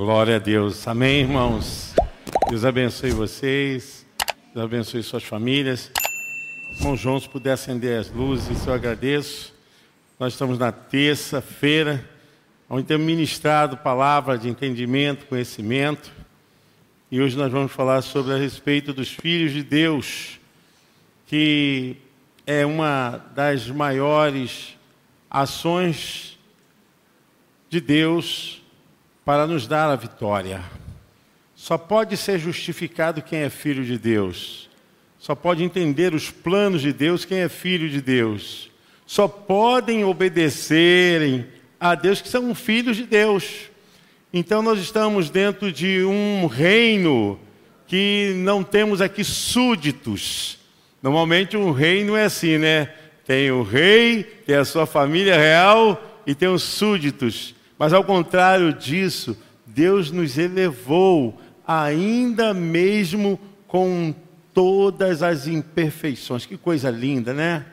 Glória a Deus. Amém, irmãos. Deus abençoe vocês. Deus abençoe suas famílias. Irmão João, se puder acender as luzes, eu agradeço. Nós estamos na terça-feira, onde temos ministrado palavra de entendimento, conhecimento. E hoje nós vamos falar sobre a respeito dos filhos de Deus, que é uma das maiores ações de Deus para nos dar a vitória. Só pode ser justificado quem é filho de Deus. Só pode entender os planos de Deus quem é filho de Deus. Só podem obedecerem a Deus que são filhos de Deus. Então nós estamos dentro de um reino que não temos aqui súditos. Normalmente um reino é assim, né? Tem o rei, tem a sua família real e tem os súditos. Mas ao contrário disso, Deus nos elevou, ainda mesmo com todas as imperfeições. Que coisa linda, né?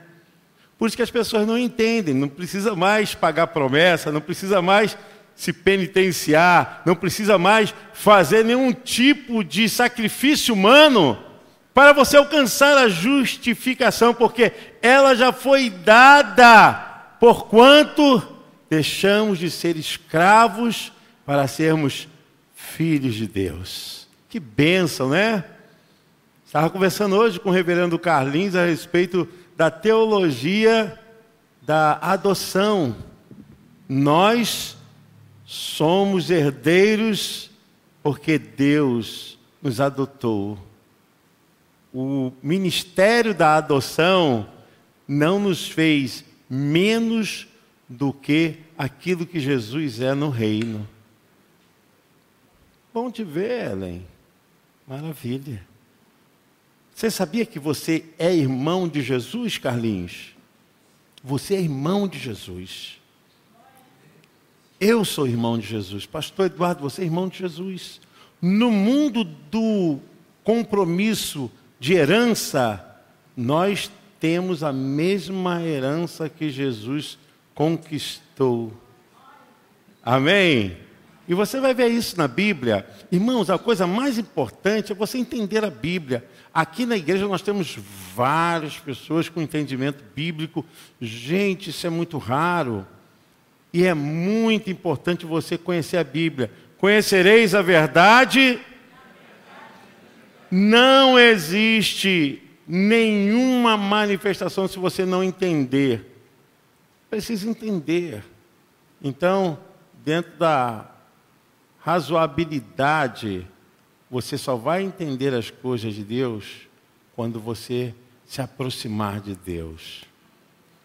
Por isso que as pessoas não entendem, não precisa mais pagar promessa, não precisa mais se penitenciar, não precisa mais fazer nenhum tipo de sacrifício humano para você alcançar a justificação, porque ela já foi dada, porquanto deixamos de ser escravos para sermos filhos de Deus. Que bênção, né? Estava conversando hoje com o reverendo Carlinhos a respeito da teologia da adoção. Nós somos herdeiros porque Deus nos adotou. O ministério da adoção não nos fez menos do que aquilo que Jesus é no reino. Bom te ver, Ellen. Maravilha. Você sabia que você é irmão de Jesus, Carlinhos? Você é irmão de Jesus. Eu sou irmão de Jesus. Pastor Eduardo, você é irmão de Jesus. No mundo do compromisso de herança, nós temos a mesma herança que Jesus conquistou. Amém? E você vai ver isso na Bíblia. Irmãos, a coisa mais importante é você entender a Bíblia. Aqui na igreja nós temos várias pessoas com entendimento bíblico. Gente, isso é muito raro. E é muito importante você conhecer a Bíblia. Conhecereis a verdade. Não existe nenhuma manifestação se você não entender precisa entender. Então, dentro da razoabilidade, você só vai entender as coisas de Deus quando você se aproximar de Deus.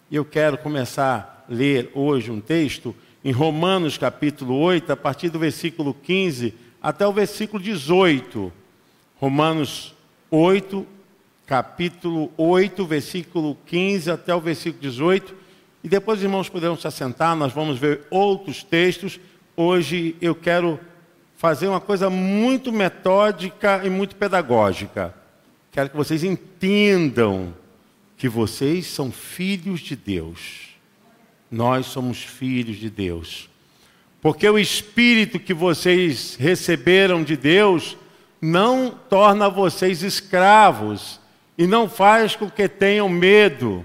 Eu quero começar a ler hoje um texto em Romanos capítulo 8, a partir do versículo 15 até o versículo 18. Romanos 8, capítulo 8, versículo 15 até o versículo 18. E depois os irmãos poderão se assentar, nós vamos ver outros textos. Hoje eu quero fazer uma coisa muito metódica e muito pedagógica. Quero que vocês entendam que vocês são filhos de Deus. Nós somos filhos de Deus. Porque o espírito que vocês receberam de Deus não torna vocês escravos e não faz com que tenham medo.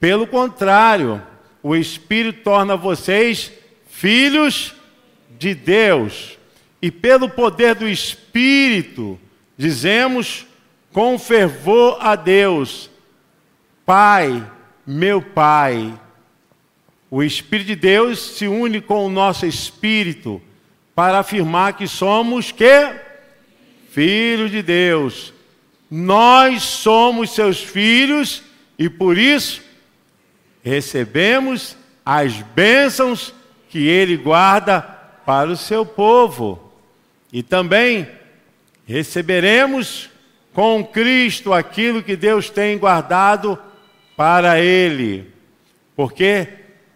Pelo contrário, o Espírito torna vocês filhos de Deus. E pelo poder do Espírito, dizemos com fervor a Deus: Pai, meu Pai. O Espírito de Deus se une com o nosso espírito para afirmar que somos que filhos de Deus. Nós somos seus filhos e por isso recebemos as bênçãos que ele guarda para o seu povo. E também receberemos com Cristo aquilo que Deus tem guardado para ele. Porque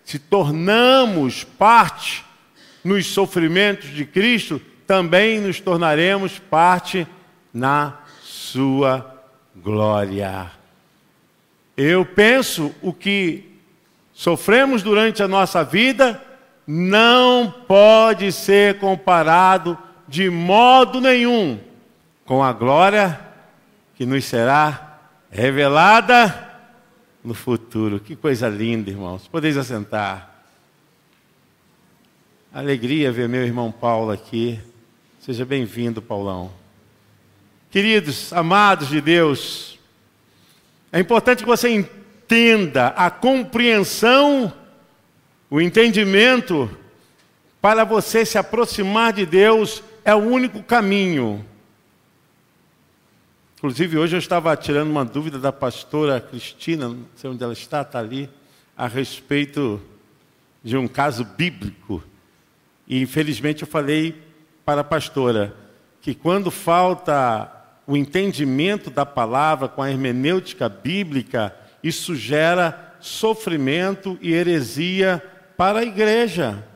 se tornamos parte nos sofrimentos de Cristo, também nos tornaremos parte na sua glória. Eu penso o que sofremos durante a nossa vida, não pode ser comparado de modo nenhum com a glória que nos será revelada no futuro. Que coisa linda, irmãos. Podeis assentar. Alegria ver meu irmão Paulo aqui. Seja bem-vindo, Paulão. Queridos, amados de Deus, é importante que você entenda a compreensão, o entendimento, para você se aproximar de Deus é o único caminho. Inclusive, hoje eu estava tirando uma dúvida da pastora Cristina, não sei onde ela está, está ali, a respeito de um caso bíblico. E infelizmente eu falei para a pastora que quando falta o entendimento da palavra com a hermenêutica bíblica, isso gera sofrimento e heresia para a igreja.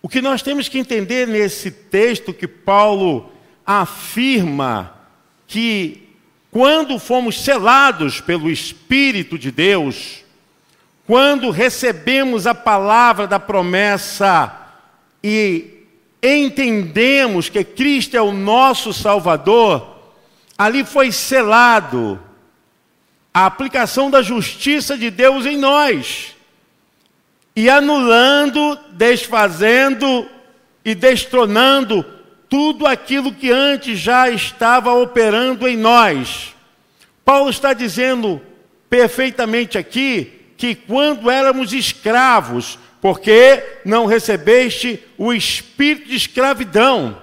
O que nós temos que entender nesse texto que Paulo afirma que quando fomos selados pelo Espírito de Deus, quando recebemos a palavra da promessa e entendemos que Cristo é o nosso Salvador, ali foi selado a aplicação da justiça de Deus em nós, e anulando, desfazendo e destronando tudo aquilo que antes já estava operando em nós. Paulo está dizendo perfeitamente aqui que quando éramos escravos, porque não recebeste o espírito de escravidão.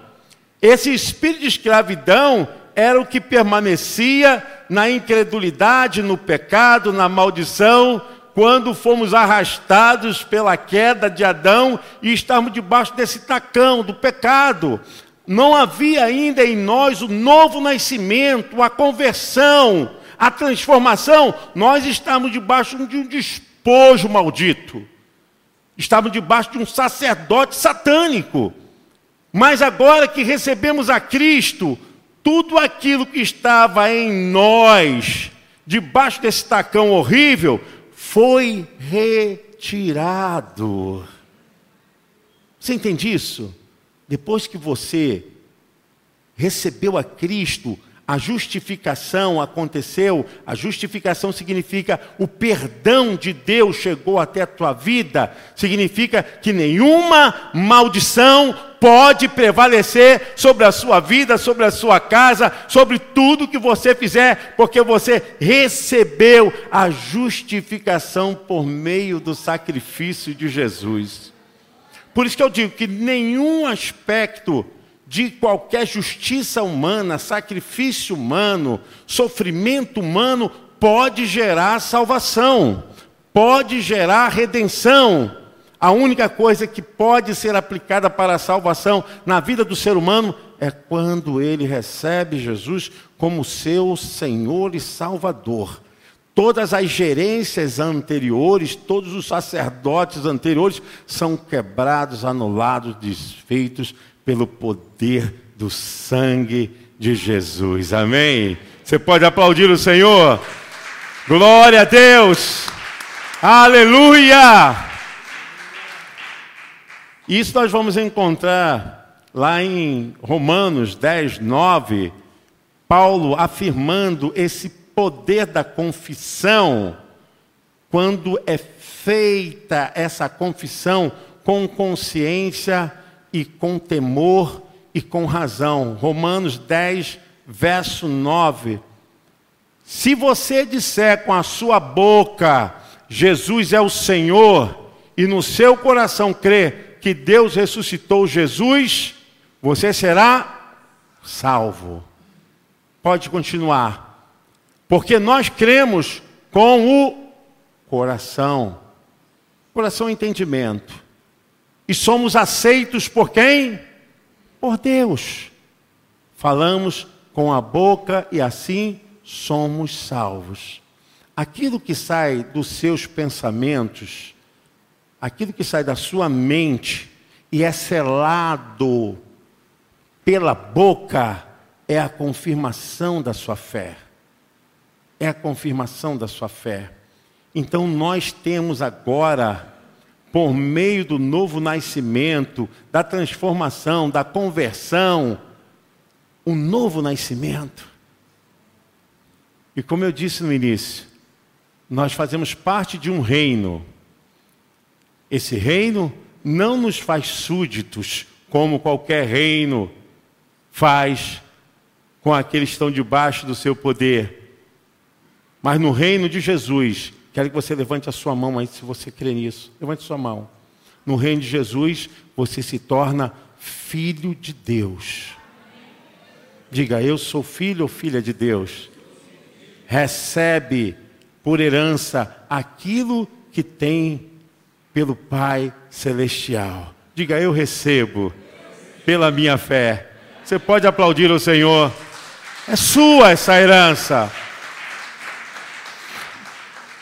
Esse espírito de escravidão era o que permanecia na incredulidade, no pecado, na maldição, quando fomos arrastados pela queda de Adão e estávamos debaixo desse tacão do pecado. Não havia ainda em nós o novo nascimento, a conversão, a transformação. Nós estamos debaixo de um despojo maldito. Estavam debaixo de um sacerdote satânico. Mas agora que recebemos a Cristo, tudo aquilo que estava em nós, debaixo desse tacão horrível, foi retirado. Você entende isso? Depois que você recebeu a Cristo, a justificação aconteceu, a justificação significa o perdão de Deus chegou até a tua vida, significa que nenhuma maldição pode prevalecer sobre a sua vida, sobre a sua casa, sobre tudo que você fizer, porque você recebeu a justificação por meio do sacrifício de Jesus. Por isso que eu digo que nenhum aspecto de qualquer justiça humana, sacrifício humano, sofrimento humano, pode gerar salvação, pode gerar redenção. A única coisa que pode ser aplicada para a salvação na vida do ser humano é quando ele recebe Jesus como seu Senhor e Salvador. Todas as gerências anteriores, todos os sacerdotes anteriores são quebrados, anulados, desfeitos pelo poder do sangue de Jesus. Amém? Você pode aplaudir o Senhor? Glória a Deus! Aleluia! Isso nós vamos encontrar lá em Romanos 10, 9, Paulo afirmando esse poder da confissão, quando é feita essa confissão com consciência e com temor e com razão. Romanos 10, verso 9. Se você disser com a sua boca, Jesus é o Senhor, e no seu coração crer que Deus ressuscitou Jesus, você será salvo. Pode continuar. Porque nós cremos com o coração. Coração é entendimento. E somos aceitos por quem? Por Deus. Falamos com a boca e assim somos salvos. Aquilo que sai dos seus pensamentos, aquilo que sai da sua mente e é selado pela boca, é a confirmação da sua fé. É a confirmação da sua fé. Então nós temos agora por meio do novo nascimento, da transformação, da conversão, um novo nascimento. E como eu disse no início, nós fazemos parte de um reino. Esse reino não nos faz súditos, como qualquer reino faz com aqueles que estão debaixo do seu poder. Mas no reino de Jesus, Quero que você levante a sua mão aí, se você crê nisso. Levante sua mão. No reino de Jesus, você se torna filho de Deus. Diga, eu sou filho ou filha de Deus. Recebe por herança aquilo que tem pelo Pai Celestial. Diga, eu recebo pela minha fé. Você pode aplaudir o Senhor. É sua essa herança.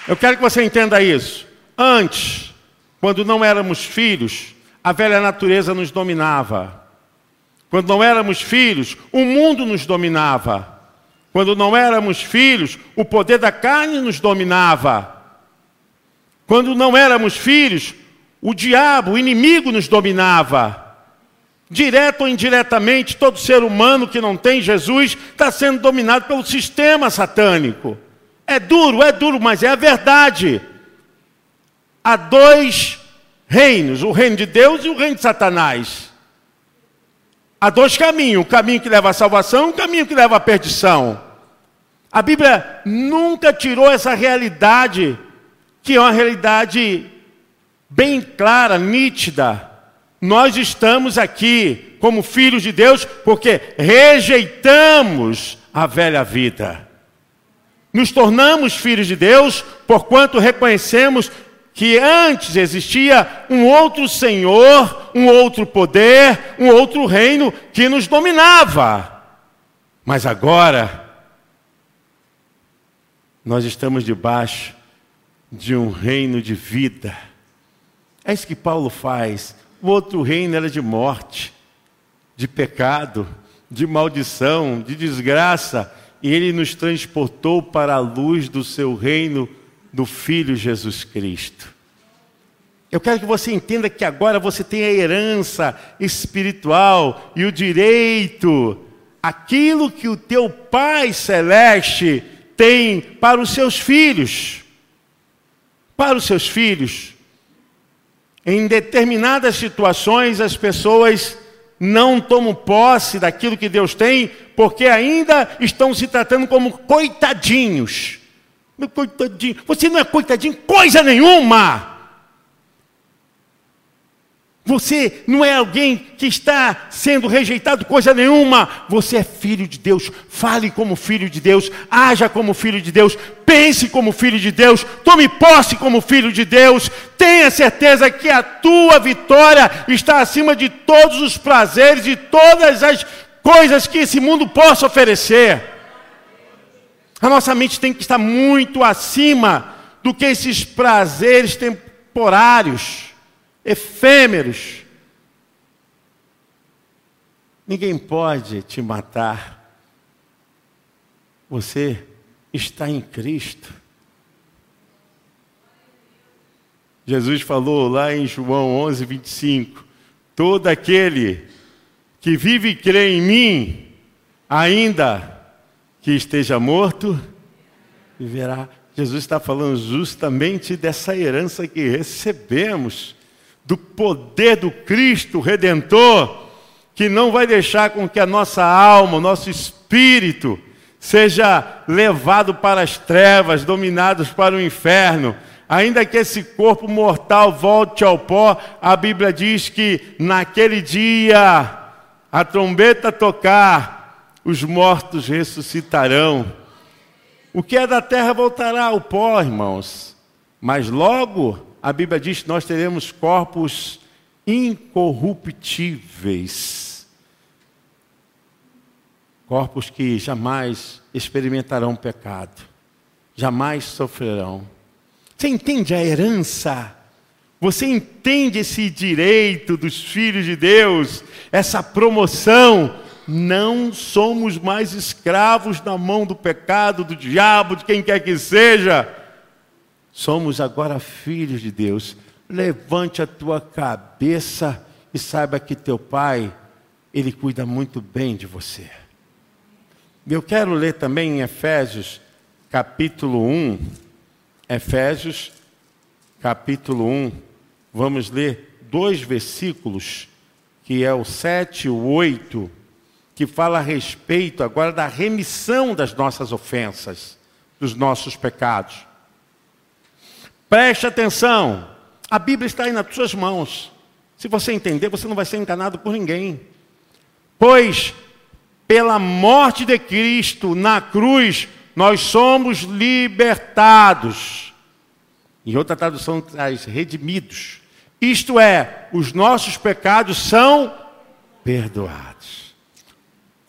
Eu quero que você entenda isso. Antes, quando não éramos filhos, a velha natureza nos dominava. Quando não éramos filhos, o mundo nos dominava. Quando não éramos filhos, o poder da carne nos dominava. Quando não éramos filhos, o diabo, o inimigo nos dominava. Direto ou indiretamente, todo ser humano que não tem Jesus está sendo dominado pelo sistema satânico. É duro, é duro, mas é a verdade. Há dois reinos: o reino de Deus e o reino de Satanás. Há dois caminhos: o caminho que leva à salvação e o caminho que leva à perdição. A Bíblia nunca tirou essa realidade, que é uma realidade bem clara, nítida. Nós estamos aqui como filhos de Deus porque rejeitamos a velha vida. Nos tornamos filhos de Deus porquanto reconhecemos que antes existia um outro Senhor, um outro poder, um outro reino que nos dominava. Mas agora, nós estamos debaixo de um reino de vida. É isso que Paulo faz. O outro reino era de morte, de pecado, de maldição, de desgraça e ele nos transportou para a luz do seu reino do Filho Jesus Cristo. Eu quero que você entenda que agora você tem a herança espiritual e o direito, aquilo que o teu Pai Celeste tem para os seus filhos. Para os seus filhos. Em determinadas situações, as pessoas não tomam posse daquilo que Deus tem, porque ainda estão se tratando como coitadinhos. Meu coitadinho, você não é coitadinho coisa nenhuma. Você não é alguém que está sendo rejeitado coisa nenhuma. Você é filho de Deus. Fale como filho de Deus. Haja como filho de Deus. Pense como filho de Deus. Tome posse como filho de Deus. Tenha certeza que a tua vitória está acima de todos os prazeres e todas as coisas que esse mundo possa oferecer. A nossa mente tem que estar muito acima do que esses prazeres temporários efêmeros. Ninguém pode te matar. Você está em Cristo. Jesus falou lá em João 11, 25: Todo aquele que vive e crê em mim, ainda que esteja morto, viverá. Jesus está falando justamente dessa herança que recebemos do poder do Cristo redentor, que não vai deixar com que a nossa alma, o nosso espírito, seja levado para as trevas, dominados para o inferno. Ainda que esse corpo mortal volte ao pó, a Bíblia diz que naquele dia a trombeta tocar, os mortos ressuscitarão. O que é da terra voltará ao pó, irmãos. Mas logo a Bíblia diz que nós teremos corpos incorruptíveis. Corpos que jamais experimentarão pecado, jamais sofrerão. Você entende a herança? Você entende esse direito dos filhos de Deus, essa promoção? Não somos mais escravos na mão do pecado, do diabo, de quem quer que seja somos agora filhos de Deus. Levante a tua cabeça e saiba que teu pai, ele cuida muito bem de você. Eu quero ler também em Efésios, capítulo 1. Efésios, capítulo 1. Vamos ler dois versículos, que é o 7 e o 8, que fala a respeito agora da remissão das nossas ofensas, dos nossos pecados. Preste atenção, a Bíblia está aí nas suas mãos. Se você entender, você não vai ser enganado por ninguém. Pois, pela morte de Cristo na cruz, nós somos libertados. Em outra tradução traz redimidos. Isto é, os nossos pecados são perdoados.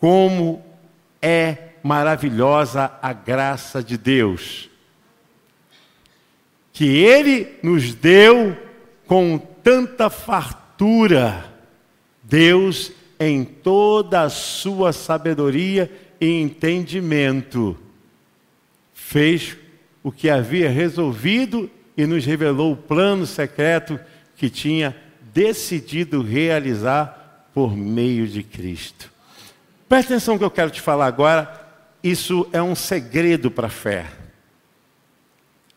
Como é maravilhosa a graça de Deus, que Ele nos deu com tanta fartura. Deus, em toda a sua sabedoria e entendimento, fez o que havia resolvido e nos revelou o plano secreto que tinha decidido realizar por meio de Cristo. Presta atenção que eu quero te falar agora. Isso é um segredo para a fé.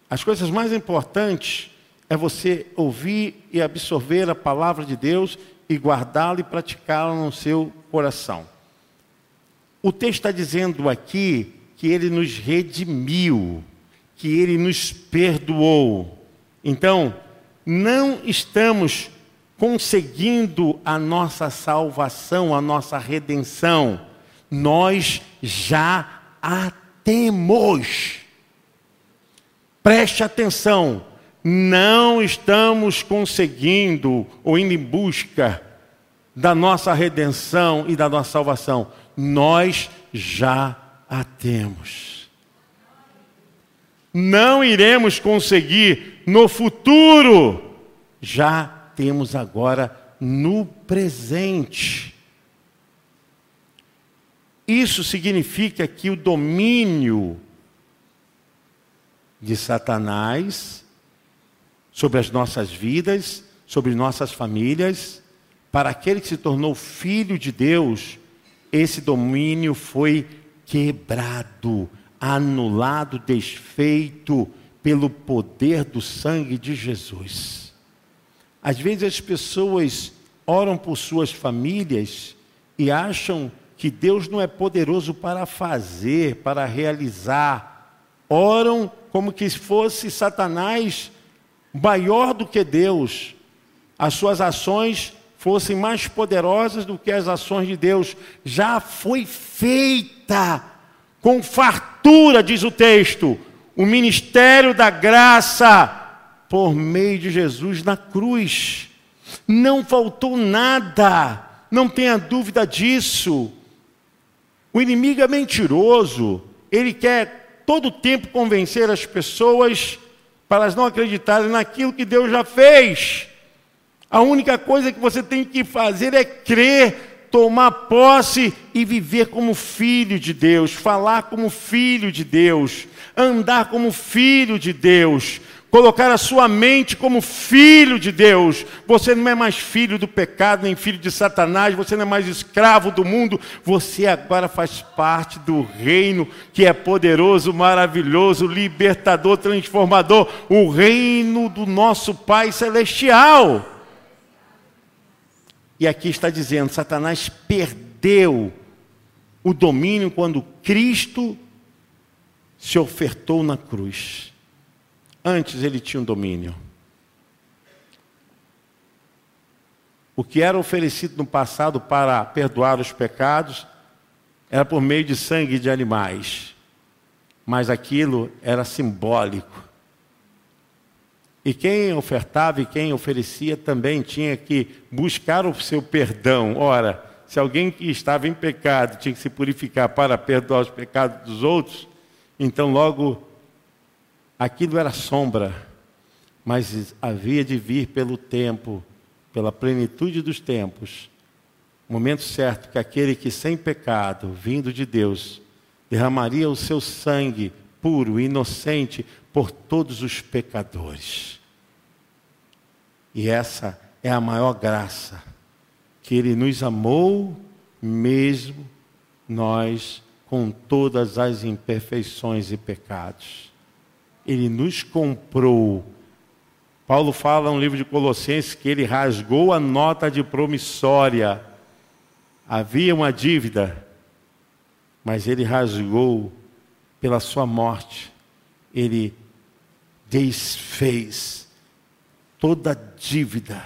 As coisas mais importantes é você ouvir e absorver a palavra de Deus e guardá-la e praticá-la no seu coração. O texto está dizendo aqui que ele nos redimiu, que ele nos perdoou. Então, não estamos conseguindo a nossa salvação, a nossa redenção. Nós já a temos. Preste atenção, não estamos conseguindo ou indo em busca da nossa redenção e da nossa salvação. Nós já a temos. Não iremos conseguir no futuro, já temos agora no presente. Isso significa que o domínio de Satanás sobre as nossas vidas, sobre nossas famílias, para aquele que se tornou filho de Deus, esse domínio foi quebrado, anulado, desfeito pelo poder do sangue de Jesus. Às vezes as pessoas oram por suas famílias e acham que Deus não é poderoso para fazer, para realizar. Oram como que fosse Satanás maior do que Deus. As suas ações fossem mais poderosas do que as ações de Deus. Já foi feita com fartura, diz o texto, o ministério da graça por meio de Jesus na cruz. Não faltou nada, não tenha dúvida disso. O inimigo é mentiroso, ele quer todo tempo convencer as pessoas para elas não acreditarem naquilo que Deus já fez. A única coisa que você tem que fazer é crer, tomar posse e viver como filho de Deus, falar como filho de Deus, andar como filho de Deus, colocar a sua mente como filho de Deus. Você não é mais filho do pecado, nem filho de Satanás, você não é mais escravo do mundo, você agora faz parte do reino que é poderoso, maravilhoso, libertador, transformador o reino do nosso Pai Celestial. E aqui está dizendo: Satanás perdeu o domínio quando Cristo se ofertou na cruz. Antes ele tinha um domínio. O que era oferecido no passado para perdoar os pecados era por meio de sangue de animais. Mas aquilo era simbólico. E quem ofertava e quem oferecia também tinha que buscar o seu perdão. Ora, se alguém que estava em pecado tinha que se purificar para perdoar os pecados dos outros, então logo Aquilo era sombra, mas havia de vir pelo tempo, pela plenitude dos tempos, momento certo que aquele que sem pecado, vindo de Deus, derramaria o seu sangue puro, inocente por todos os pecadores. E essa é a maior graça, que Ele nos amou mesmo nós com todas as imperfeições e pecados. Ele nos comprou. Paulo fala no livro de Colossenses que ele rasgou a nota de promissória. Havia uma dívida, mas ele rasgou pela sua morte. Ele desfez toda dívida,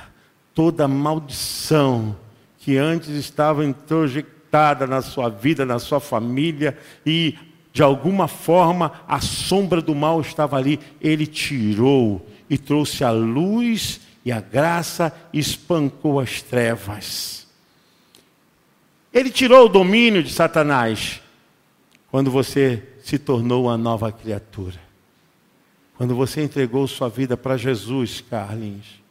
toda maldição que antes estava introjectada na sua vida, na sua família e de alguma forma a sombra do mal estava ali, ele tirou e trouxe a luz e a graça espancou as trevas. Ele tirou o domínio de Satanás quando você se tornou uma nova criatura. Quando você entregou sua vida para Jesus, Carlinhos,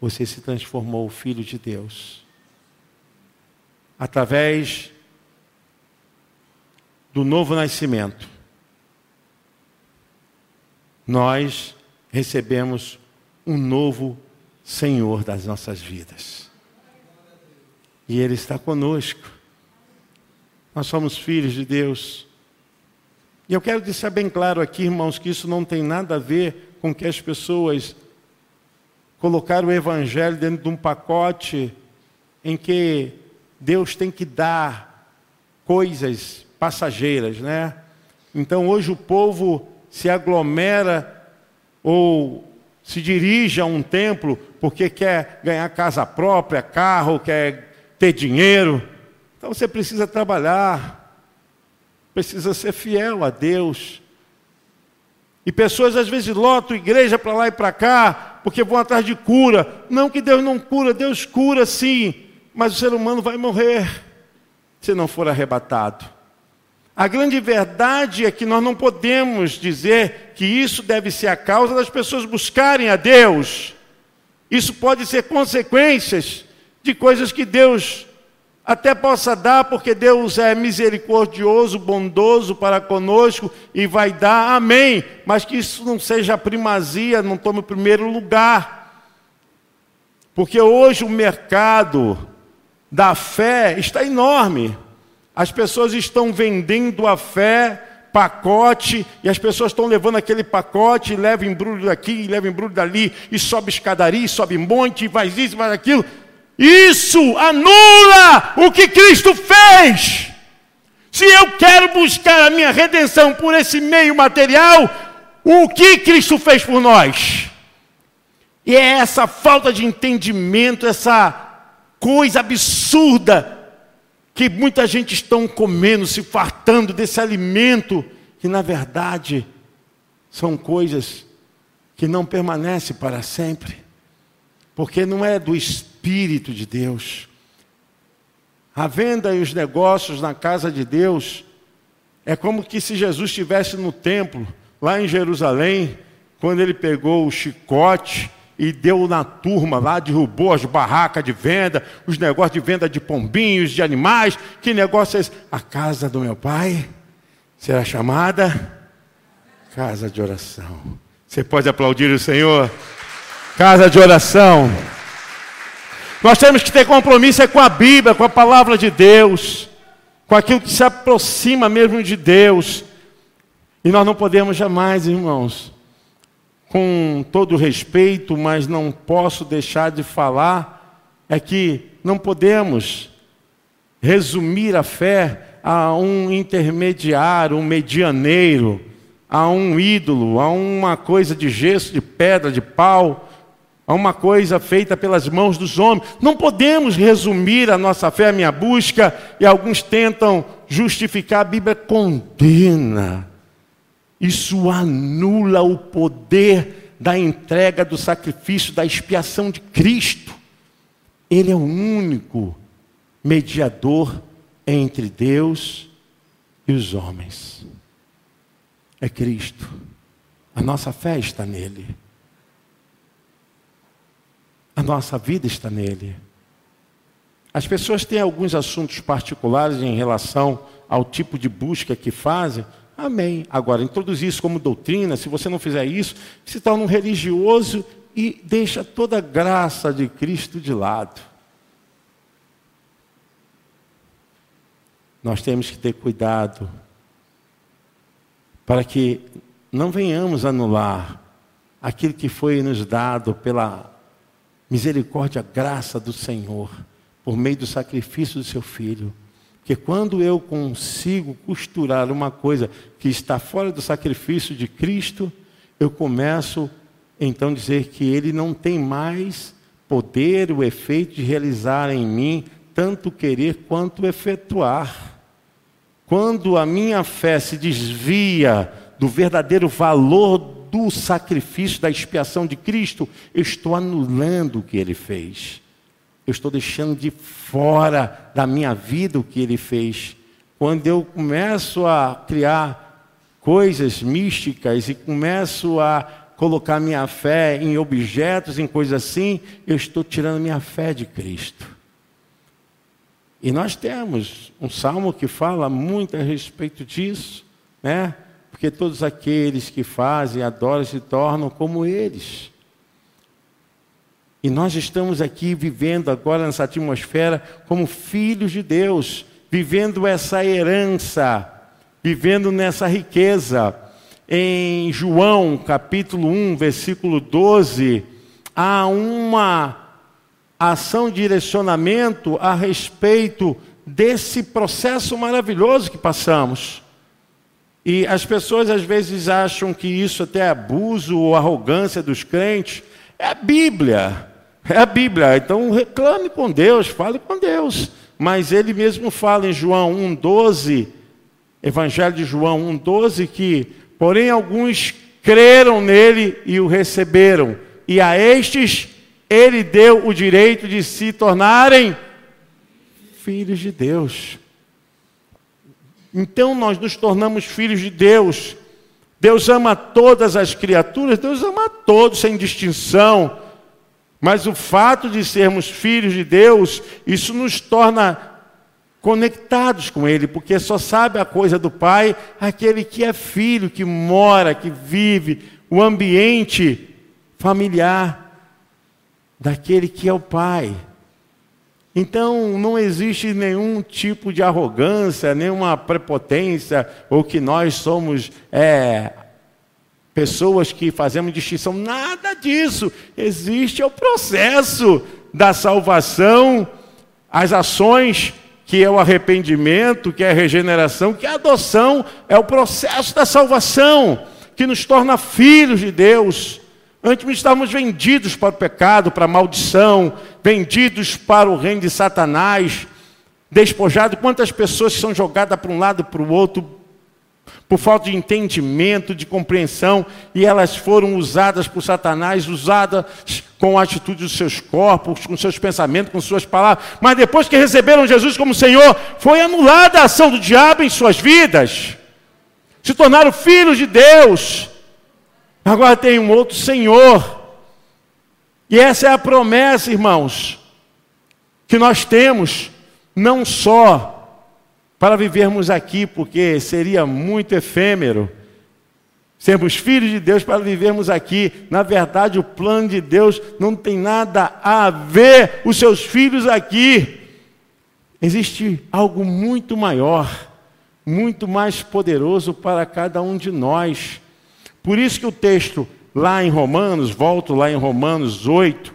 você se transformou filho de Deus. Através do novo nascimento, nós recebemos um novo Senhor das nossas vidas. E Ele está conosco. Nós somos filhos de Deus. E eu quero deixar bem claro aqui, irmãos, que isso não tem nada a ver com que as pessoas colocaram o Evangelho dentro de um pacote em que Deus tem que dar coisas passageiras, né? Então hoje o povo se aglomera ou se dirige a um templo porque quer ganhar casa própria, carro, quer ter dinheiro. Então você precisa trabalhar, precisa ser fiel a Deus. E pessoas às vezes lotam igreja para lá e para cá, porque vão atrás de cura. Não que Deus não cura, Deus cura sim, mas o ser humano vai morrer se não for arrebatado. A grande verdade é que nós não podemos dizer que isso deve ser a causa das pessoas buscarem a Deus. Isso pode ser consequências de coisas que Deus até possa dar, porque Deus é misericordioso, bondoso para conosco e vai dar, amém. Mas que isso não seja primazia, não tome o primeiro lugar. Porque hoje o mercado da fé está enorme. As pessoas estão vendendo a fé, pacote, e as pessoas estão levando aquele pacote, e leva embrulho daqui, e leva embrulho dali, e sobe escadaria, e sobe monte, e faz isso, faz aquilo. Isso anula o que Cristo fez. Se eu quero buscar a minha redenção por esse meio material, o que Cristo fez por nós? E é essa falta de entendimento, essa coisa absurda que muita gente estão comendo, se fartando desse alimento, que na verdade são coisas que não permanecem para sempre, porque não é do Espírito de Deus. A venda e os negócios na casa de Deus é como que se Jesus estivesse no templo, lá em Jerusalém, quando ele pegou o chicote e deu na turma lá, derrubou as barracas de venda, os negócios de venda de pombinhos, de animais. Que negócio é esse? A casa do meu pai será chamada casa de oração. Você pode aplaudir o Senhor? Casa de oração. Nós temos que ter compromisso é com a Bíblia, com a palavra de Deus, com aquilo que se aproxima mesmo de Deus. E nós não podemos jamais, irmãos, com todo respeito, mas não posso deixar de falar, é que não podemos resumir a fé a um intermediário, um medianeiro, a um ídolo, a uma coisa de gesso, de pedra, de pau a uma coisa feita pelas mãos dos homens. Não podemos resumir a nossa fé, a minha busca, e alguns tentam justificar, a Bíblia condena. Isso anula o poder da entrega do sacrifício, da expiação de Cristo. Ele é o único mediador entre Deus e os homens. É Cristo. A nossa fé está nele. A nossa vida está nele. As pessoas têm alguns assuntos particulares em relação ao tipo de busca que fazem. Amém. Agora, introduzir isso como doutrina, se você não fizer isso, se torna um religioso e deixa toda a graça de Cristo de lado. Nós temos que ter cuidado para que não venhamos anular aquilo que foi nos dado pela misericórdia, graça do Senhor, por meio do sacrifício do seu filho. Porque quando eu consigo costurar uma coisa que está fora do sacrifício de Cristo, eu começo então a dizer que ele não tem mais poder, o efeito de realizar em mim tanto querer quanto efetuar. Quando a minha fé se desvia do verdadeiro valor do sacrifício, da expiação de Cristo, eu estou anulando o que ele fez. Eu estou deixando de fora da minha vida o que ele fez. Quando eu começo a criar coisas místicas e começo a colocar minha fé em objetos, em coisas assim, eu estou tirando minha fé de Cristo. E nós temos um salmo que fala muito a respeito disso, né? Porque todos aqueles que fazem, adoram, se tornam como eles. E nós estamos aqui vivendo agora nessa atmosfera como filhos de Deus, vivendo essa herança, vivendo nessa riqueza. Em João capítulo 1, versículo 12, há uma ação de direcionamento a respeito desse processo maravilhoso que passamos. E as pessoas às vezes acham que isso até é abuso ou arrogância dos crentes. É a Bíblia. É a Bíblia. Então reclame com Deus, fale com Deus. Mas ele mesmo fala em João 1,12, Evangelho de João 1,12, que, porém, alguns creram nele e o receberam. E a estes ele deu o direito de se tornarem filhos de Deus. Então nós nos tornamos filhos de Deus. Deus ama todas as criaturas, Deus ama todos sem distinção. Mas o fato de sermos filhos de Deus, isso nos torna conectados com Ele, porque só sabe a coisa do Pai aquele que é filho, que mora, que vive o ambiente familiar daquele que é o Pai. Então não existe nenhum tipo de arrogância, nenhuma prepotência, ou que nós somos é, pessoas que fazemos distinção, nada disso. Existe o processo da salvação, as ações, que é o arrependimento, que é a regeneração, que é a adoção, é o processo da salvação, que nos torna filhos de Deus. Antes estávamos vendidos para o pecado, para a maldição, vendidos para o reino de Satanás, despojados. Quantas pessoas são jogadas para um lado para o outro, por falta de entendimento, de compreensão, e elas foram usadas por Satanás, usadas com a atitude dos seus corpos, com seus pensamentos, com suas palavras. Mas depois que receberam Jesus como Senhor, foi anulada a ação do diabo em suas vidas. Se tornaram filhos de Deus. Agora tem um outro Senhor. E essa é a promessa, irmãos, que nós temos, não só para vivermos aqui, porque seria muito efêmero. Sermos filhos de Deus para vivermos aqui. Na verdade, o plano de Deus não tem nada a ver os seus filhos aqui. Existe algo muito maior, muito mais poderoso para cada um de nós. Por isso que o texto lá em Romanos, volto lá em Romanos 8,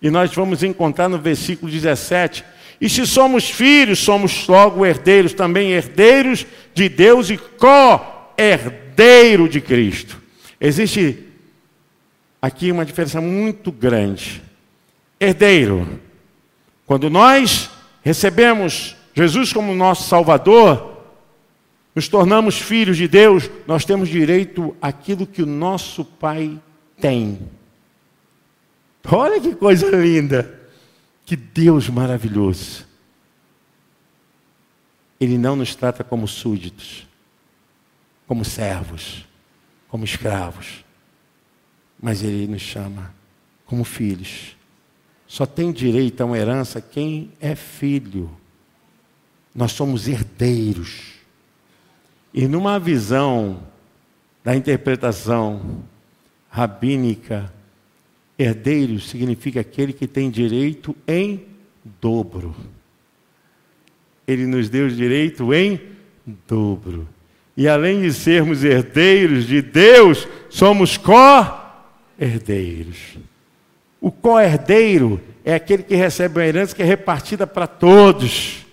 e nós vamos encontrar no versículo 17, e se somos filhos, somos logo herdeiros, também herdeiros de Deus e co-herdeiro de Cristo. Existe aqui uma diferença muito grande. Herdeiro, quando nós recebemos Jesus como nosso Salvador, nos tornamos filhos de Deus, nós temos direito àquilo que o nosso Pai tem. Olha que coisa linda! Que Deus maravilhoso. Ele não nos trata como súditos, como servos, como escravos, mas Ele nos chama como filhos. Só tem direito a uma herança quem é filho. Nós somos herdeiros. E numa visão da interpretação rabínica, herdeiro significa aquele que tem direito em dobro. Ele nos deu direito em dobro. E além de sermos herdeiros de Deus, somos co-herdeiros. O co-herdeiro é aquele que recebe uma herança que é repartida para todos.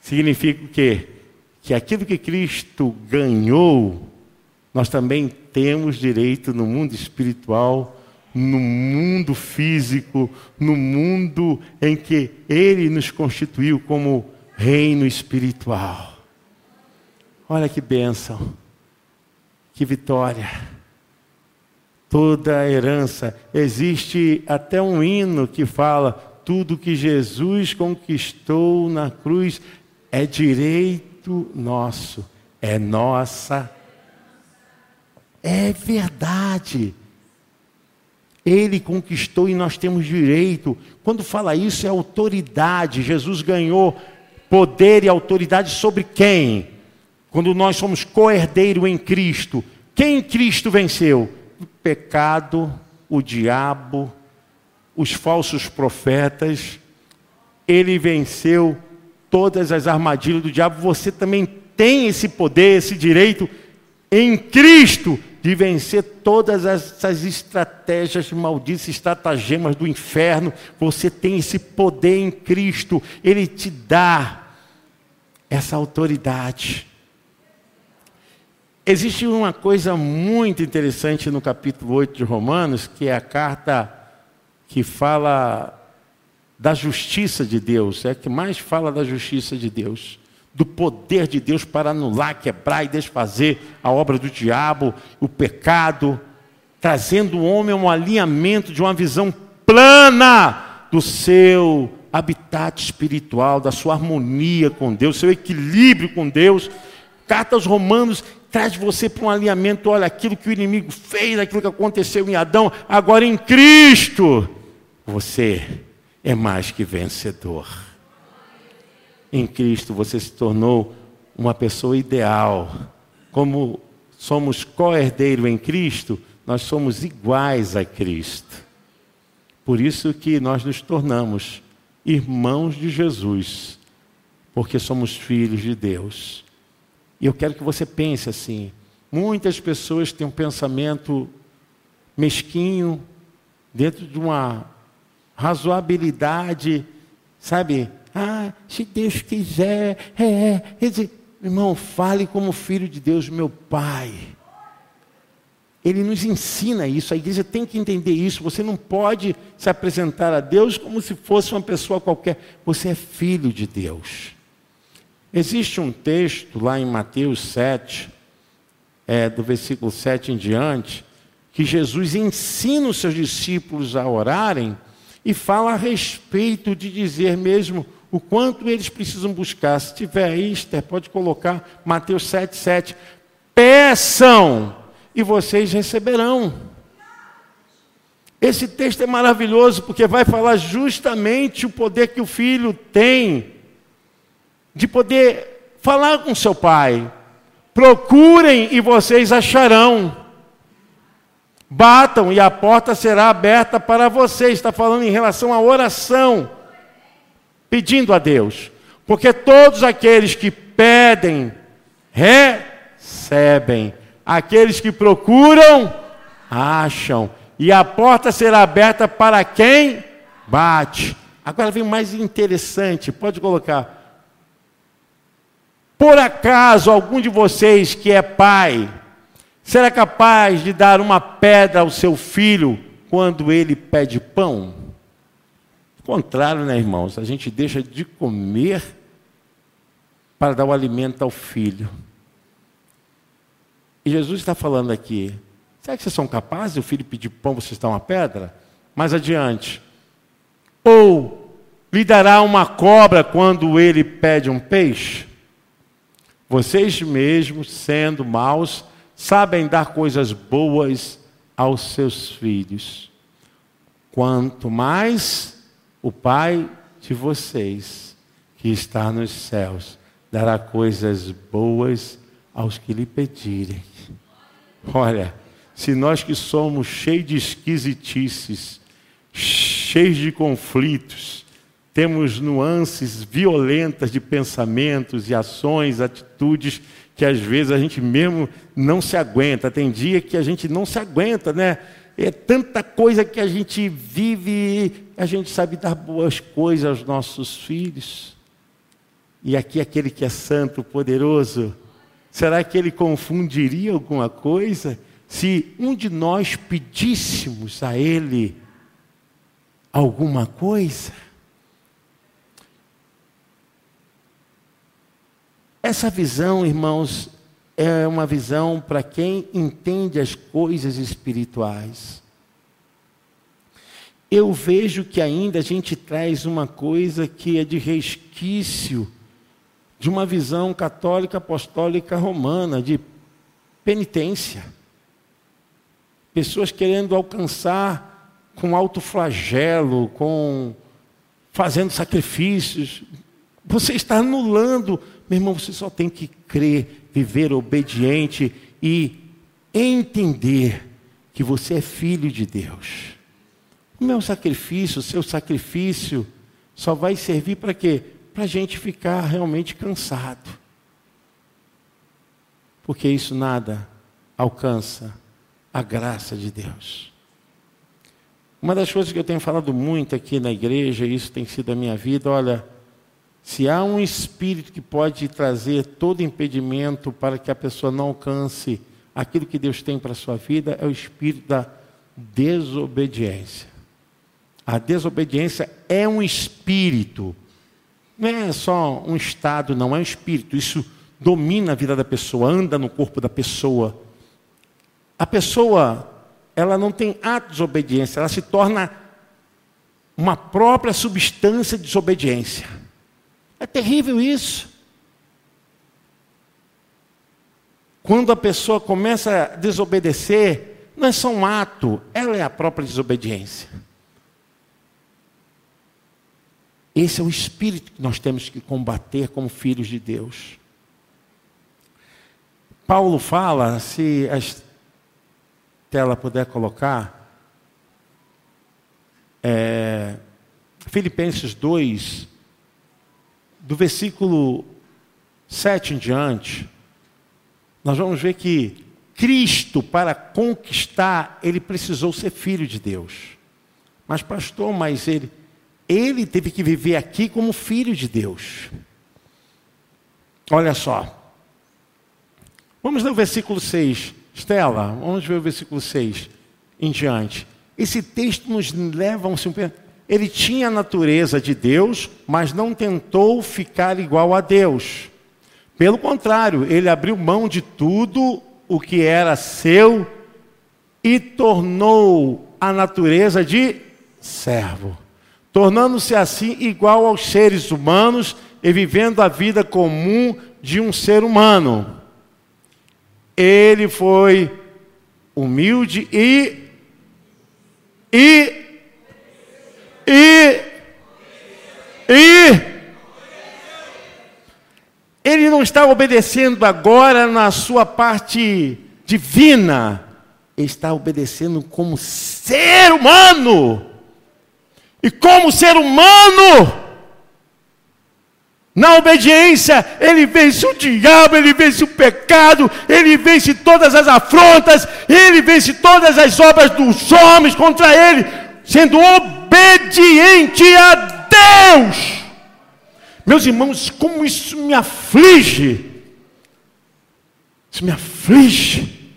Significa o quê? Que aquilo que Cristo ganhou, nós também temos direito no mundo espiritual, no mundo físico, no mundo em que Ele nos constituiu como reino espiritual. Olha que bênção, que vitória. Toda a herança. Existe até um hino que fala: tudo que Jesus conquistou na cruz é direito nosso, é nossa. É verdade. Ele conquistou e nós temos direito. Quando fala isso, é autoridade. Jesus ganhou poder e autoridade sobre quem? Quando nós somos co-herdeiro em Cristo, quem Cristo venceu? O pecado, o diabo, os falsos profetas. Ele venceu todas as armadilhas do diabo. Você também tem esse poder, esse direito em Cristo de vencer todas essas estratégias malditas, estratagemas do inferno. Você tem esse poder em Cristo. Ele te dá essa autoridade. Existe uma coisa muito interessante no capítulo 8 de Romanos, que é a carta que fala da justiça de Deus, é que mais fala da justiça de Deus, do poder de Deus para anular, quebrar e desfazer a obra do diabo, o pecado, trazendo o homem a um alinhamento de uma visão plana do seu habitat espiritual, da sua harmonia com Deus, seu equilíbrio com Deus. Carta aos Romanos traz você para um alinhamento, olha, aquilo que o inimigo fez, aquilo que aconteceu em Adão, agora em Cristo, você é mais que vencedor. Em Cristo você se tornou uma pessoa ideal. Como somos co-herdeiro em Cristo, nós somos iguais a Cristo. Por isso que nós nos tornamos irmãos de Jesus, porque somos filhos de Deus. E eu quero que você pense assim: muitas pessoas têm um pensamento mesquinho, dentro de uma razoabilidade, sabe? Ah, se Deus quiser, é, é. Irmão, fale como filho de Deus, meu Pai. Ele nos ensina isso, a igreja tem que entender isso. Você não pode se apresentar a Deus como se fosse uma pessoa qualquer. Você é filho de Deus. Existe um texto lá em Mateus 7, é, do versículo 7 em diante, que Jesus ensina os seus discípulos a orarem e fala a respeito de dizer mesmo o quanto eles precisam buscar. Se tiver aí, Esther, pode colocar Mateus 7, 7. Peçam e vocês receberão. Esse texto é maravilhoso porque vai falar justamente o poder que o filho tem de poder falar com seu pai. Procurem e vocês acharão. Batam e a porta será aberta para vocês. Está falando em relação à oração, pedindo a Deus. Porque todos aqueles que pedem, recebem. Aqueles que procuram, acham. E a porta será aberta para quem bate. Agora vem mais interessante, pode colocar. Por acaso algum de vocês que é pai será capaz de dar uma pedra ao seu filho quando ele pede pão? Contrário, né, irmãos? A gente deixa de comer para dar o alimento ao filho. E Jesus está falando aqui: será que vocês são capazes? O filho pedir pão, vocês dão uma pedra? Mais adiante. Ou lhe dará uma cobra quando ele pede um peixe? Vocês mesmos, sendo maus, sabem dar coisas boas aos seus filhos. Quanto mais o Pai de vocês, que está nos céus, dará coisas boas aos que lhe pedirem. Olha, se nós que somos cheios de esquisitices, cheios de conflitos, temos nuances violentas de pensamentos e ações, atitudes que às vezes a gente mesmo não se aguenta. Tem dia que a gente não se aguenta, né? É tanta coisa que a gente vive, a gente sabe dar boas coisas aos nossos filhos. E aqui aquele que é santo, poderoso, será que ele confundiria alguma coisa se um de nós pedíssemos a ele alguma coisa? Essa visão, irmãos, é uma visão para quem entende as coisas espirituais. Eu vejo que ainda a gente traz uma coisa que é de resquício de uma visão católica apostólica romana de penitência. Pessoas querendo alcançar com alto flagelo, com fazendo sacrifícios. Você está anulando, meu irmão, você só tem que crer viver obediente e entender que você é filho de Deus. O meu sacrifício, o seu sacrifício, só vai servir para quê? Para a gente ficar realmente cansado. Porque isso nada alcança a graça de Deus. Uma das coisas que eu tenho falado muito aqui na igreja, e isso tem sido a minha vida, olha, se há um espírito que pode trazer todo impedimento para que a pessoa não alcance aquilo que Deus tem para a sua vida, é o espírito da desobediência. A desobediência é um espírito, não é só um estado, não, é um espírito. Isso domina a vida da pessoa, anda no corpo da pessoa. A pessoa, ela não tem a desobediência, ela se torna uma própria substância de desobediência. É terrível isso. Quando a pessoa começa a desobedecer, não é só um ato, ela é a própria desobediência. Esse é o espírito que nós temos que combater como filhos de Deus. Paulo fala, se a tela puder colocar, é, Filipenses 2, do versículo 7 em diante, nós vamos ver que Cristo, para conquistar, ele precisou ser filho de Deus. Mas, pastor, mas ele, ele teve que viver aqui como filho de Deus. Olha só. Vamos ler o versículo 6. Estela, vamos ver o versículo 6 em diante. Esse texto nos leva a um ele tinha a natureza de Deus, mas não tentou ficar igual a Deus. Pelo contrário, ele abriu mão de tudo o que era seu e tornou a natureza de servo, tornando-se assim igual aos seres humanos e vivendo a vida comum de um ser humano. Ele foi humilde e e e. E. Ele não está obedecendo agora na sua parte divina, ele está obedecendo como ser humano. E como ser humano, na obediência, ele vence o diabo, ele vence o pecado, ele vence todas as afrontas, ele vence todas as obras dos homens contra ele, sendo obediente a Deus. Meus irmãos, como isso me aflige. Isso me aflige.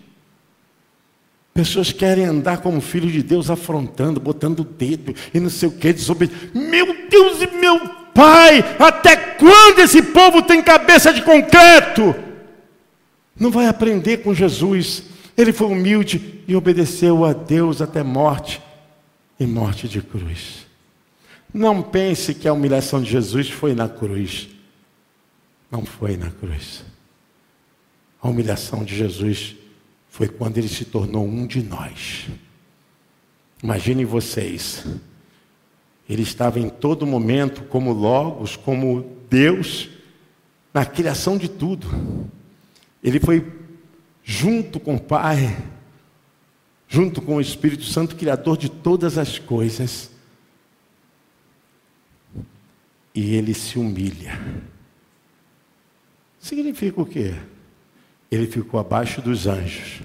Pessoas querem andar como filho de Deus, afrontando, botando o dedo e não sei o que, desobedecendo. Meu Deus e meu Pai, até quando esse povo tem cabeça de concreto? Não vai aprender com Jesus. Ele foi humilde e obedeceu a Deus até morte e morte de cruz. Não pense que a humilhação de Jesus foi na cruz. Não foi na cruz. A humilhação de Jesus foi quando ele se tornou um de nós. Imaginem vocês. Ele estava em todo momento como Logos, como Deus, na criação de tudo. Ele foi junto com o Pai, junto com o Espírito Santo, Criador de todas as coisas. E ele se humilha. Significa o quê? Ele ficou abaixo dos anjos,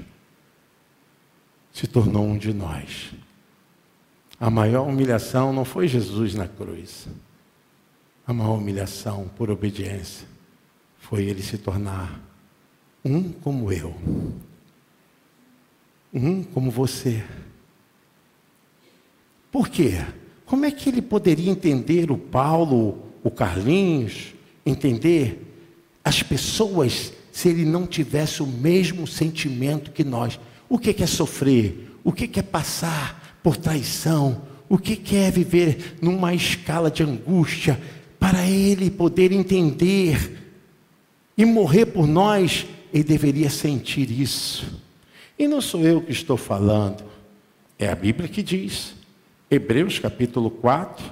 se tornou um de nós. A maior humilhação não foi Jesus na cruz. A maior humilhação por obediência foi ele se tornar um como eu, um como você. Por quê? Como é que ele poderia entender o Paulo, o Carlinhos, entender as pessoas se ele não tivesse o mesmo sentimento que nós? O que é sofrer? O que é passar por traição? O que é viver numa escala de angústia? Para ele poder entender e morrer por nós, ele deveria sentir isso. E não sou eu que estou falando, é a Bíblia que diz. Hebreus capítulo 4.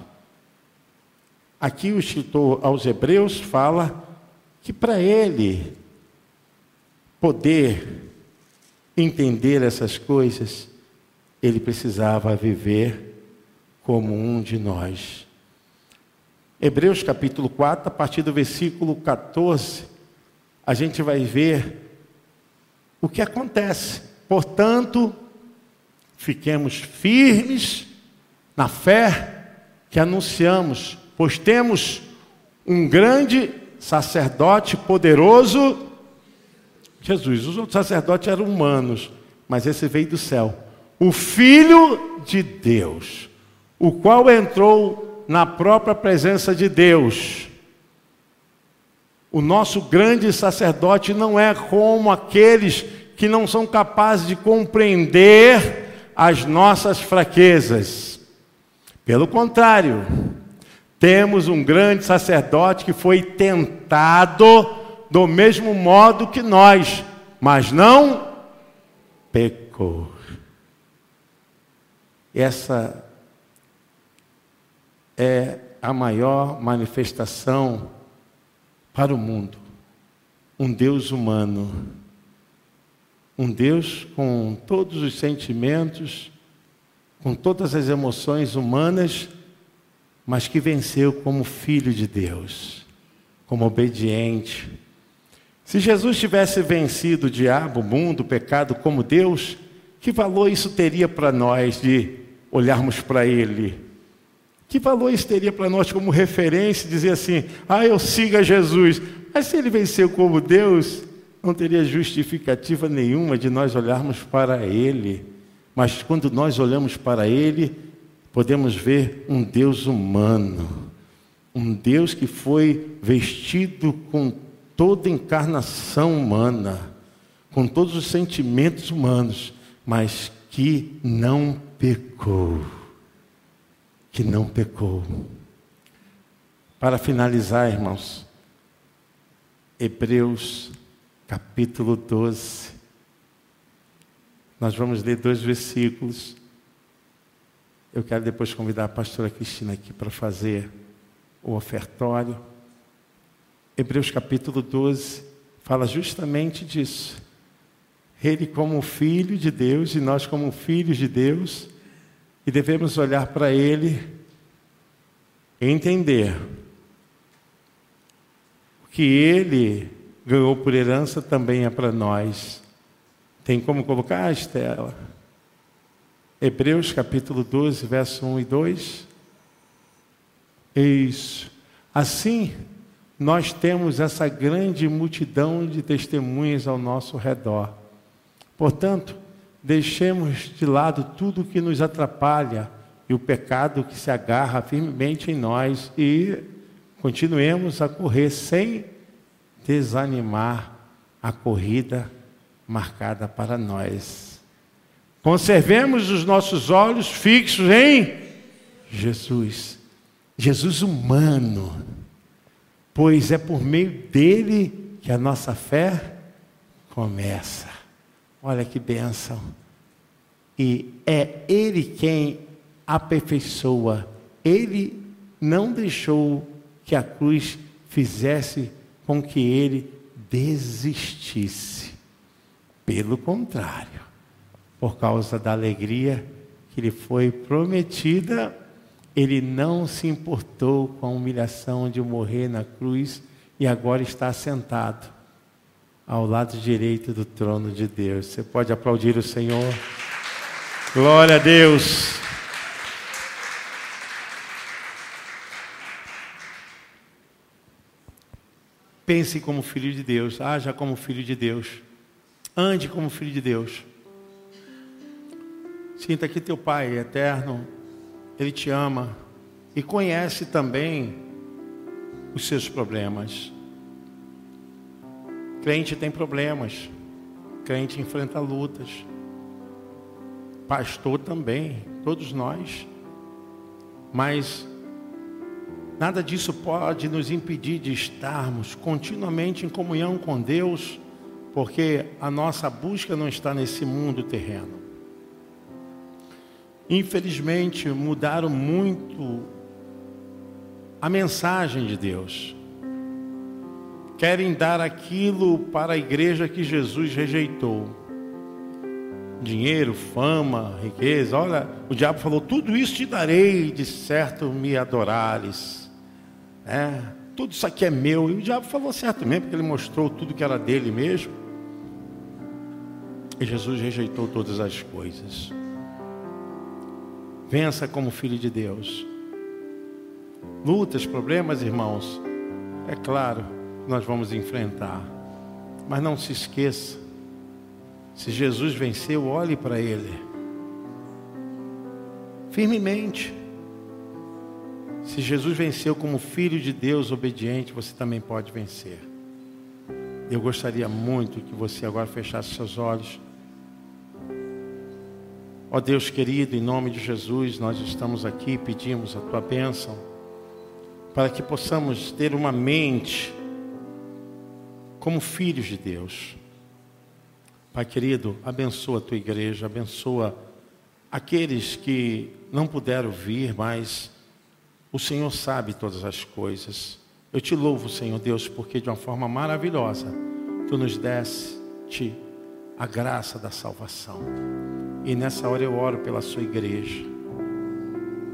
Aqui o escritor aos Hebreus fala que para ele poder entender essas coisas, ele precisava viver como um de nós. Hebreus capítulo 4, a partir do versículo 14, a gente vai ver o que acontece. Portanto, fiquemos firmes na fé que anunciamos, pois temos um grande sacerdote poderoso, Jesus. Os outros sacerdotes eram humanos, mas esse veio do céu. O Filho de Deus, o qual entrou na própria presença de Deus o nosso grande sacerdote não é como aqueles que não são capazes de compreender as nossas fraquezas. Pelo contrário, temos um grande sacerdote que foi tentado do mesmo modo que nós, mas não pecou. Essa é a maior manifestação para o mundo um Deus humano, um Deus com todos os sentimentos, com todas as emoções humanas, mas que venceu como filho de Deus, como obediente. Se Jesus tivesse vencido o diabo, o mundo, o pecado como Deus, que valor isso teria para nós de olharmos para Ele? Que valor isso teria para nós como referência, dizer assim, ah, eu sigo a Jesus. Mas se ele venceu como Deus, não teria justificativa nenhuma de nós olharmos para Ele. Mas quando nós olhamos para Ele, podemos ver um Deus humano, um Deus que foi vestido com toda encarnação humana, com todos os sentimentos humanos, mas que não pecou que não pecou. Para finalizar, irmãos, Hebreus capítulo 12. Nós vamos ler dois versículos. Eu quero depois convidar a pastora Cristina aqui para fazer o ofertório. Hebreus capítulo 12 fala justamente disso. Ele como filho de Deus e nós como filhos de Deus e devemos olhar para Ele e entender o que Ele ganhou por herança também é para nós. Tem como colocar, a Estela? Hebreus capítulo 12, verso 1 e 2. Isso. Assim, nós temos essa grande multidão de testemunhas ao nosso redor. Portanto, Deixemos de lado tudo que nos atrapalha e o pecado que se agarra firmemente em nós e continuemos a correr sem desanimar a corrida marcada para nós. Conservemos os nossos olhos fixos em Jesus, Jesus humano, pois é por meio dele que a nossa fé começa. Olha que bênção. E é Ele quem aperfeiçoa. Ele não deixou que a cruz fizesse com que ele desistisse. Pelo contrário, por causa da alegria que lhe foi prometida, ele não se importou com a humilhação de morrer na cruz e agora está sentado ao lado direito do trono de Deus. Você pode aplaudir o Senhor. Glória a Deus. Pense como filho de Deus, haja como filho de Deus, ande como filho de Deus. Sinta que teu Pai eterno, Ele te ama e conhece também os seus problemas. Crente tem problemas, crente enfrenta lutas, pastor também, todos nós, mas Nada disso pode nos impedir de estarmos continuamente em comunhão com Deus, porque a nossa busca não está nesse mundo terreno. Infelizmente, mudaram muito a mensagem de Deus. Querem dar aquilo para a igreja que Jesus rejeitou. Dinheiro, fama, riqueza. Olha, o diabo falou: tudo isso te darei, de certo me adorares. É, tudo isso aqui é meu. E o diabo falou certo mesmo, porque ele mostrou tudo que era dele mesmo. E Jesus rejeitou todas as coisas. Vença como filho de Deus. Lutas, problemas, irmãos, é claro, nós vamos enfrentar. Mas não se esqueça, se Jesus venceu, olhe para Ele. Firmemente. Se Jesus venceu como filho de Deus obediente, você também pode vencer. Eu gostaria muito que você agora fechasse seus olhos. Ó oh Deus querido, em nome de Jesus, nós estamos aqui pedimos a tua bênção para que possamos ter uma mente como filhos de Deus. Pai querido, abençoa a tua igreja, abençoa aqueles que não puderam vir, mas o Senhor sabe todas as coisas. Eu te louvo, Senhor Deus, porque de uma forma maravilhosa tu nos deste a graça da salvação. E nessa hora eu oro pela sua igreja.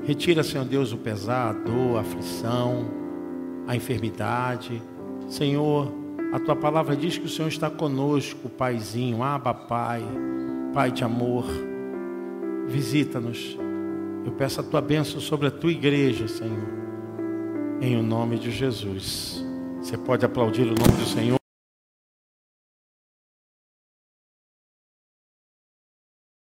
Retira, Senhor Deus, o pesar, a dor, a aflição, a enfermidade. Senhor, a tua palavra diz que o Senhor está conosco, Paizinho, Aba Pai, Pai de amor. Visita-nos eu peço a tua bênção sobre a tua igreja, Senhor. Em o nome de Jesus. Você pode aplaudir o nome do Senhor.